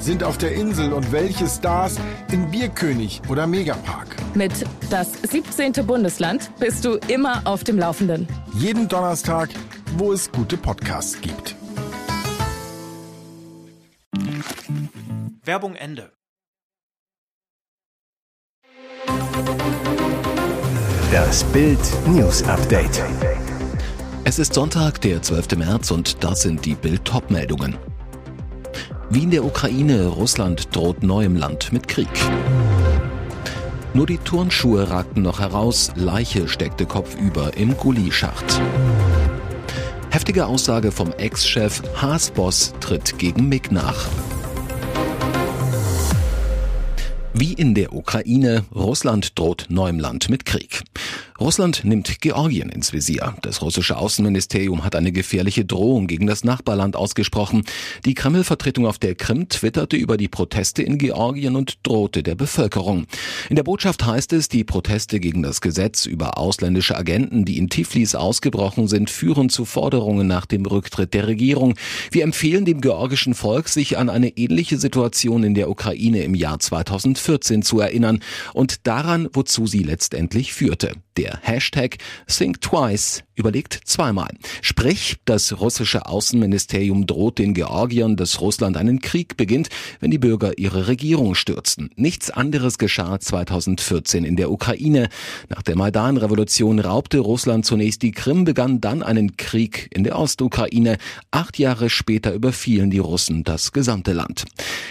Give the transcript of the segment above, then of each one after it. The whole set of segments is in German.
sind auf der Insel und welche Stars in Bierkönig oder Megapark? Mit das 17. Bundesland bist du immer auf dem Laufenden. Jeden Donnerstag, wo es gute Podcasts gibt. Werbung Ende. Das Bild News Update. Es ist Sonntag, der 12. März und das sind die Bild top meldungen Wie in der Ukraine, Russland droht neuem Land mit Krieg. Nur die Turnschuhe ragten noch heraus, Leiche steckte kopfüber im Gully-Schacht. Heftige Aussage vom Ex-Chef, Haas-Boss tritt gegen Mick nach. Wie in der Ukraine, Russland droht neuem Land mit Krieg. Russland nimmt Georgien ins Visier. Das russische Außenministerium hat eine gefährliche Drohung gegen das Nachbarland ausgesprochen. Die Kreml-Vertretung auf der Krim twitterte über die Proteste in Georgien und drohte der Bevölkerung. In der Botschaft heißt es, die Proteste gegen das Gesetz über ausländische Agenten, die in Tiflis ausgebrochen sind, führen zu Forderungen nach dem Rücktritt der Regierung. Wir empfehlen dem georgischen Volk, sich an eine ähnliche Situation in der Ukraine im Jahr 2014 zu erinnern und daran, wozu sie letztendlich führte. Der Hashtag Think Twice überlegt zweimal. Sprich, das russische Außenministerium droht den Georgiern, dass Russland einen Krieg beginnt, wenn die Bürger ihre Regierung stürzen. Nichts anderes geschah 2014 in der Ukraine. Nach der Maidan-Revolution raubte Russland zunächst die Krim, begann dann einen Krieg in der Ostukraine. Acht Jahre später überfielen die Russen das gesamte Land.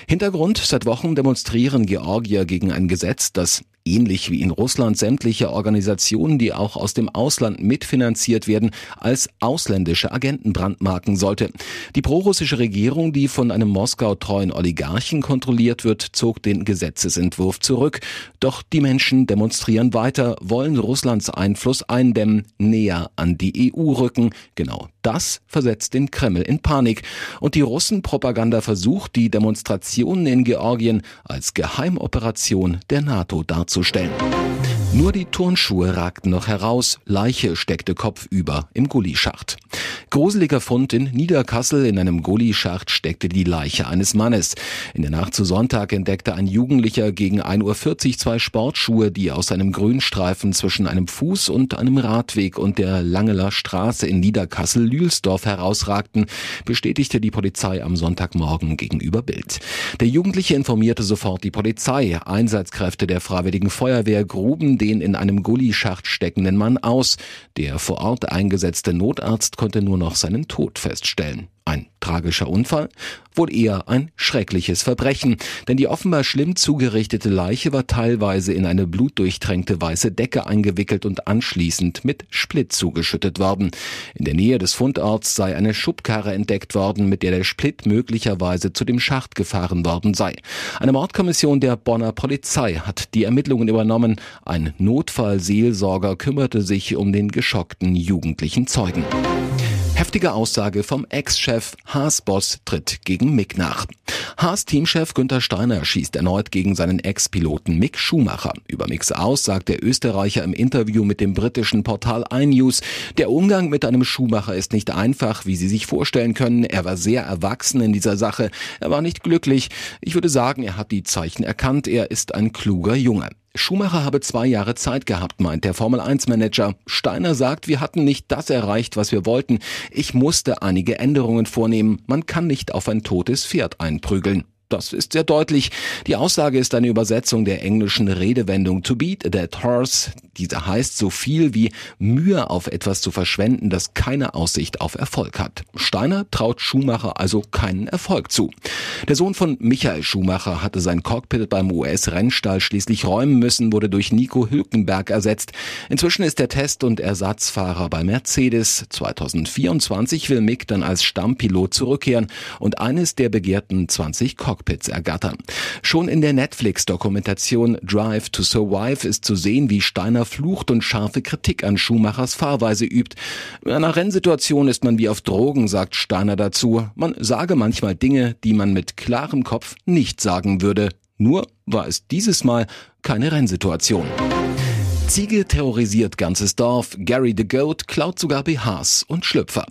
Hintergrund, seit Wochen demonstrieren Georgier gegen ein Gesetz, das ähnlich wie in Russland sämtliche Organisationen, die auch aus dem Ausland mitfinanziert werden, als ausländische Agenten brandmarken sollte. Die prorussische Regierung, die von einem Moskau treuen Oligarchen kontrolliert wird, zog den Gesetzesentwurf zurück. Doch die Menschen demonstrieren weiter, wollen Russlands Einfluss eindämmen, näher an die EU rücken. Genau das versetzt den Kreml in Panik. Und die Russenpropaganda versucht, die Demonstrationen in Georgien als Geheimoperation der NATO darzustellen. Nur die Turnschuhe ragten noch heraus, Leiche steckte kopfüber im Gullischacht. Gruseliger Fund in Niederkassel, in einem Gullischacht steckte die Leiche eines Mannes. In der Nacht zu Sonntag entdeckte ein Jugendlicher gegen 1.40 Uhr zwei Sportschuhe, die aus einem Grünstreifen zwischen einem Fuß und einem Radweg und der Langeler Straße in Niederkassel-Lühlsdorf herausragten, bestätigte die Polizei am Sonntagmorgen gegenüber Bild. Der Jugendliche informierte sofort die Polizei. Einsatzkräfte der Freiwilligen Feuerwehr gruben den in einem Gullischacht steckenden Mann aus. Der vor Ort eingesetzte Notarzt konnte nur noch seinen Tod feststellen. Ein tragischer Unfall? Wohl eher ein schreckliches Verbrechen, denn die offenbar schlimm zugerichtete Leiche war teilweise in eine blutdurchtränkte weiße Decke eingewickelt und anschließend mit Split zugeschüttet worden. In der Nähe des Fundorts sei eine Schubkarre entdeckt worden, mit der der Split möglicherweise zu dem Schacht gefahren worden sei. Eine Mordkommission der Bonner Polizei hat die Ermittlungen übernommen. Ein Notfallseelsorger kümmerte sich um den geschockten jugendlichen Zeugen. Heftige Aussage vom Ex-Chef Haas-Boss tritt gegen Mick nach. Haas-Teamchef Günther Steiner schießt erneut gegen seinen Ex-Piloten Mick Schumacher. Über Micks Aus der Österreicher im Interview mit dem britischen Portal iNews, der Umgang mit einem Schumacher ist nicht einfach, wie Sie sich vorstellen können. Er war sehr erwachsen in dieser Sache. Er war nicht glücklich. Ich würde sagen, er hat die Zeichen erkannt. Er ist ein kluger Junge. Schumacher habe zwei Jahre Zeit gehabt, meint der Formel-1-Manager. Steiner sagt, wir hatten nicht das erreicht, was wir wollten. Ich musste einige Änderungen vornehmen. Man kann nicht auf ein totes Pferd einprügeln. Das ist sehr deutlich. Die Aussage ist eine Übersetzung der englischen Redewendung to beat a dead horse. Diese heißt so viel wie Mühe auf etwas zu verschwenden, das keine Aussicht auf Erfolg hat. Steiner traut Schumacher also keinen Erfolg zu. Der Sohn von Michael Schumacher hatte sein Cockpit beim US-Rennstall schließlich räumen müssen, wurde durch Nico Hülkenberg ersetzt. Inzwischen ist er Test- und Ersatzfahrer bei Mercedes. 2024 will Mick dann als Stammpilot zurückkehren und eines der begehrten 20 Cockpits Cockpits ergattern. Schon in der Netflix-Dokumentation Drive to Survive ist zu sehen, wie Steiner flucht und scharfe Kritik an Schumachers Fahrweise übt. In einer Rennsituation ist man wie auf Drogen, sagt Steiner dazu. Man sage manchmal Dinge, die man mit klarem Kopf nicht sagen würde. Nur war es dieses Mal keine Rennsituation. Ziege terrorisiert ganzes Dorf, Gary the Goat klaut sogar BHs und Schlüpfer.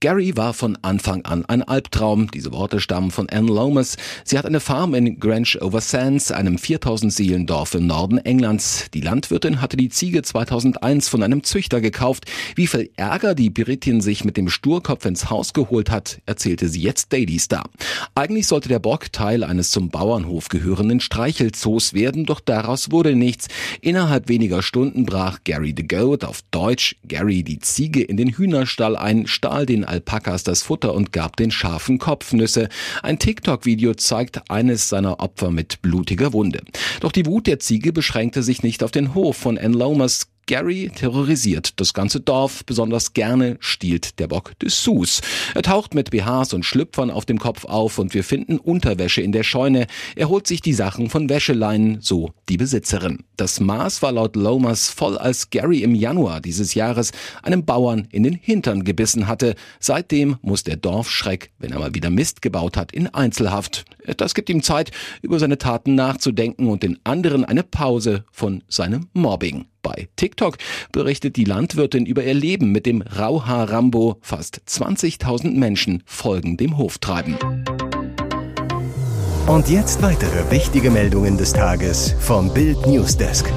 Gary war von Anfang an ein Albtraum. Diese Worte stammen von Anne Lomas. Sie hat eine Farm in Grange over Sands, einem 4000 Seelendorf im Norden Englands. Die Landwirtin hatte die Ziege 2001 von einem Züchter gekauft. Wie viel Ärger die Britin sich mit dem Sturkopf ins Haus geholt hat, erzählte sie jetzt Daily Star. Eigentlich sollte der Bock Teil eines zum Bauernhof gehörenden Streichelzoos werden, doch daraus wurde nichts. Innerhalb weniger Stunden brach Gary the Goat, auf Deutsch Gary die Ziege, in den Hühnerstall ein, stahl den Alpakas das Futter und gab den Schafen Kopfnüsse. Ein TikTok-Video zeigt eines seiner Opfer mit blutiger Wunde. Doch die Wut der Ziege beschränkte sich nicht auf den Hof von Ann Lomas. Gary terrorisiert das ganze Dorf, besonders gerne stiehlt der Bock Dessous. Er taucht mit BHs und Schlüpfern auf dem Kopf auf und wir finden Unterwäsche in der Scheune. Er holt sich die Sachen von Wäscheleinen, so die Besitzerin. Das Maß war laut Lomas voll, als Gary im Januar dieses Jahres einem Bauern in den Hintern gebissen hatte. Seitdem muss der Dorfschreck, wenn er mal wieder Mist gebaut hat, in Einzelhaft. Das gibt ihm Zeit, über seine Taten nachzudenken und den anderen eine Pause von seinem Mobbing. Bei TikTok berichtet die Landwirtin über ihr Leben mit dem Rauhaar-Rambo. Fast 20.000 Menschen folgen dem Hoftreiben. Und jetzt weitere wichtige Meldungen des Tages vom Bild Newsdesk.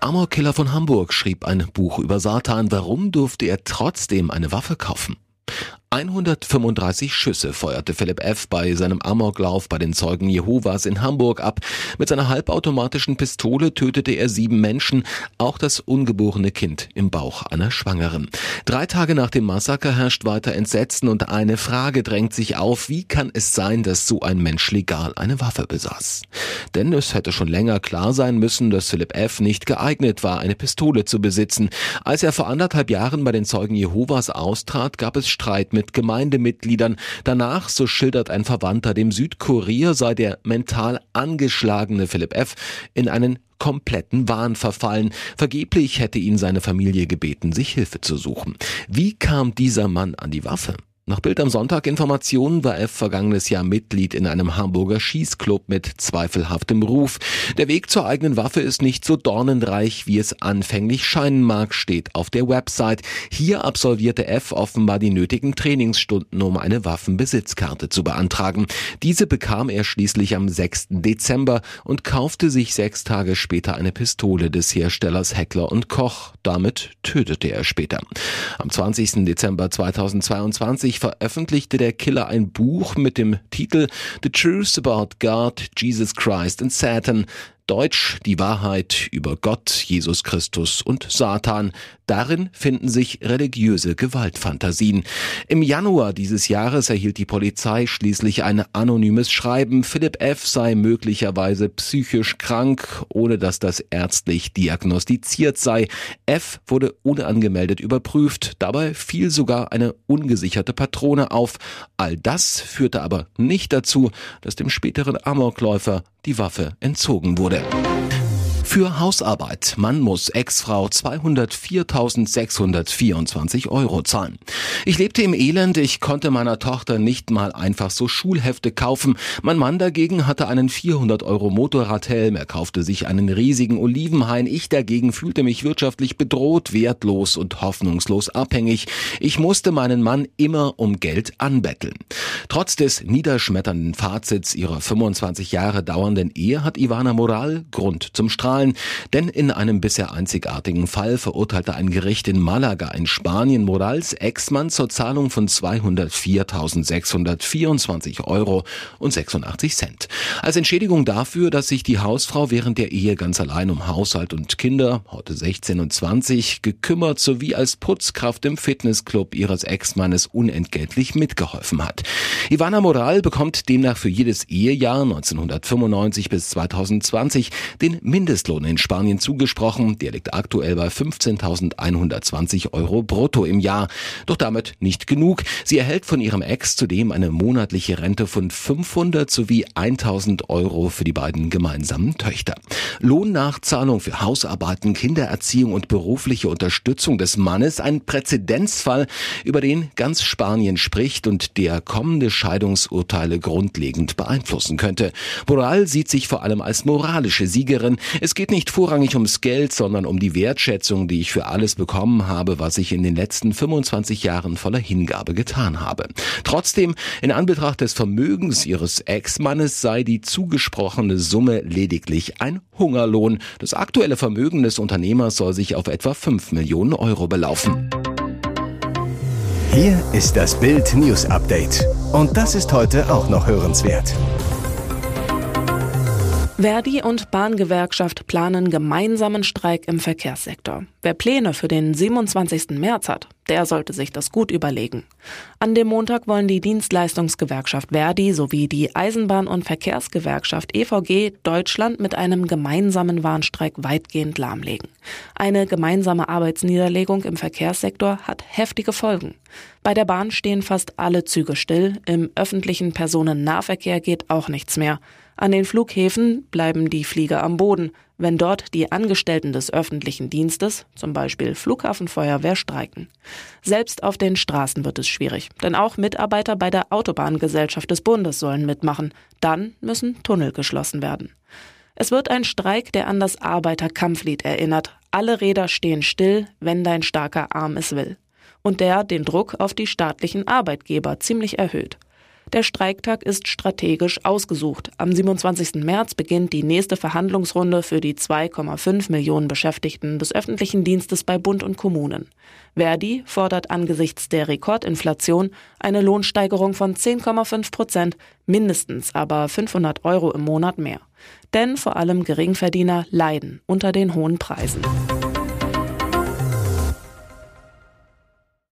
Amorkiller von Hamburg schrieb ein Buch über Satan. Warum durfte er trotzdem eine Waffe kaufen? 135 Schüsse feuerte Philipp F. bei seinem Amoklauf bei den Zeugen Jehovas in Hamburg ab. Mit seiner halbautomatischen Pistole tötete er sieben Menschen, auch das ungeborene Kind im Bauch einer Schwangeren. Drei Tage nach dem Massaker herrscht weiter Entsetzen und eine Frage drängt sich auf, wie kann es sein, dass so ein Mensch legal eine Waffe besaß? Denn es hätte schon länger klar sein müssen, dass Philipp F. nicht geeignet war, eine Pistole zu besitzen. Als er vor anderthalb Jahren bei den Zeugen Jehovas austrat, gab es Streit mit Gemeindemitgliedern. Danach, so schildert ein Verwandter dem Südkurier, sei der mental angeschlagene Philipp F. in einen kompletten Wahn verfallen. Vergeblich hätte ihn seine Familie gebeten, sich Hilfe zu suchen. Wie kam dieser Mann an die Waffe? Nach Bild am Sonntag Informationen war F vergangenes Jahr Mitglied in einem Hamburger Schießclub mit zweifelhaftem Ruf. Der Weg zur eigenen Waffe ist nicht so dornenreich, wie es anfänglich scheinen mag, steht auf der Website. Hier absolvierte F offenbar die nötigen Trainingsstunden, um eine Waffenbesitzkarte zu beantragen. Diese bekam er schließlich am 6. Dezember und kaufte sich sechs Tage später eine Pistole des Herstellers Heckler und Koch. Damit tötete er später. Am 20. Dezember 2022 1990 veröffentlichte der Killer ein Buch mit dem Titel The Truth About God, Jesus Christ and Satan. Deutsch die Wahrheit über Gott, Jesus Christus und Satan. Darin finden sich religiöse Gewaltfantasien. Im Januar dieses Jahres erhielt die Polizei schließlich ein anonymes Schreiben, Philipp F. sei möglicherweise psychisch krank, ohne dass das ärztlich diagnostiziert sei. F. wurde unangemeldet überprüft, dabei fiel sogar eine ungesicherte Patrone auf. All das führte aber nicht dazu, dass dem späteren Amokläufer die Waffe entzogen wurde. РБД. Für Hausarbeit. Man muss Ex-Frau 204.624 Euro zahlen. Ich lebte im Elend, ich konnte meiner Tochter nicht mal einfach so Schulhefte kaufen. Mein Mann dagegen hatte einen 400 Euro Motorradhelm, er kaufte sich einen riesigen Olivenhain. Ich dagegen fühlte mich wirtschaftlich bedroht, wertlos und hoffnungslos abhängig. Ich musste meinen Mann immer um Geld anbetteln. Trotz des niederschmetternden Fazits ihrer 25 Jahre dauernden Ehe hat Ivana Moral Grund zum Strahlen zahlen, denn in einem bisher einzigartigen Fall verurteilte ein Gericht in Malaga in Spanien Morals Ex-Mann zur Zahlung von 204.624 Euro und 86 Cent. Als Entschädigung dafür, dass sich die Hausfrau während der Ehe ganz allein um Haushalt und Kinder, heute 16 und 20, gekümmert sowie als Putzkraft im Fitnessclub ihres Ex-Mannes unentgeltlich mitgeholfen hat. Ivana Moral bekommt demnach für jedes Ehejahr 1995 bis 2020 den Mindest Mindestlohn in Spanien zugesprochen. Der liegt aktuell bei 15.120 Euro brutto im Jahr. Doch damit nicht genug. Sie erhält von ihrem Ex zudem eine monatliche Rente von 500 sowie 1000 Euro für die beiden gemeinsamen Töchter. Lohnnachzahlung für Hausarbeiten, Kindererziehung und berufliche Unterstützung des Mannes. Ein Präzedenzfall, über den ganz Spanien spricht und der kommende Scheidungsurteile grundlegend beeinflussen könnte. Boral sieht sich vor allem als moralische Siegerin. Es geht nicht vorrangig ums Geld, sondern um die Wertschätzung, die ich für alles bekommen habe, was ich in den letzten 25 Jahren voller Hingabe getan habe. Trotzdem, in Anbetracht des Vermögens ihres Ex-Mannes sei die zugesprochene Summe lediglich ein Hungerlohn. Das aktuelle Vermögen des Unternehmers soll sich auf etwa 5 Millionen Euro belaufen. Hier ist das Bild News Update. Und das ist heute auch noch hörenswert. Verdi und Bahngewerkschaft planen gemeinsamen Streik im Verkehrssektor. Wer Pläne für den 27. März hat, der sollte sich das gut überlegen. An dem Montag wollen die Dienstleistungsgewerkschaft Verdi sowie die Eisenbahn- und Verkehrsgewerkschaft EVG Deutschland mit einem gemeinsamen Warnstreik weitgehend lahmlegen. Eine gemeinsame Arbeitsniederlegung im Verkehrssektor hat heftige Folgen. Bei der Bahn stehen fast alle Züge still, im öffentlichen Personennahverkehr geht auch nichts mehr. An den Flughäfen bleiben die Flieger am Boden, wenn dort die Angestellten des öffentlichen Dienstes, zum Beispiel Flughafenfeuerwehr, streiken. Selbst auf den Straßen wird es schwierig, denn auch Mitarbeiter bei der Autobahngesellschaft des Bundes sollen mitmachen. Dann müssen Tunnel geschlossen werden. Es wird ein Streik, der an das Arbeiterkampflied erinnert. Alle Räder stehen still, wenn dein starker Arm es will. Und der den Druck auf die staatlichen Arbeitgeber ziemlich erhöht. Der Streiktag ist strategisch ausgesucht. Am 27. März beginnt die nächste Verhandlungsrunde für die 2,5 Millionen Beschäftigten des öffentlichen Dienstes bei Bund und Kommunen. Verdi fordert angesichts der Rekordinflation eine Lohnsteigerung von 10,5 Prozent, mindestens aber 500 Euro im Monat mehr. Denn vor allem Geringverdiener leiden unter den hohen Preisen.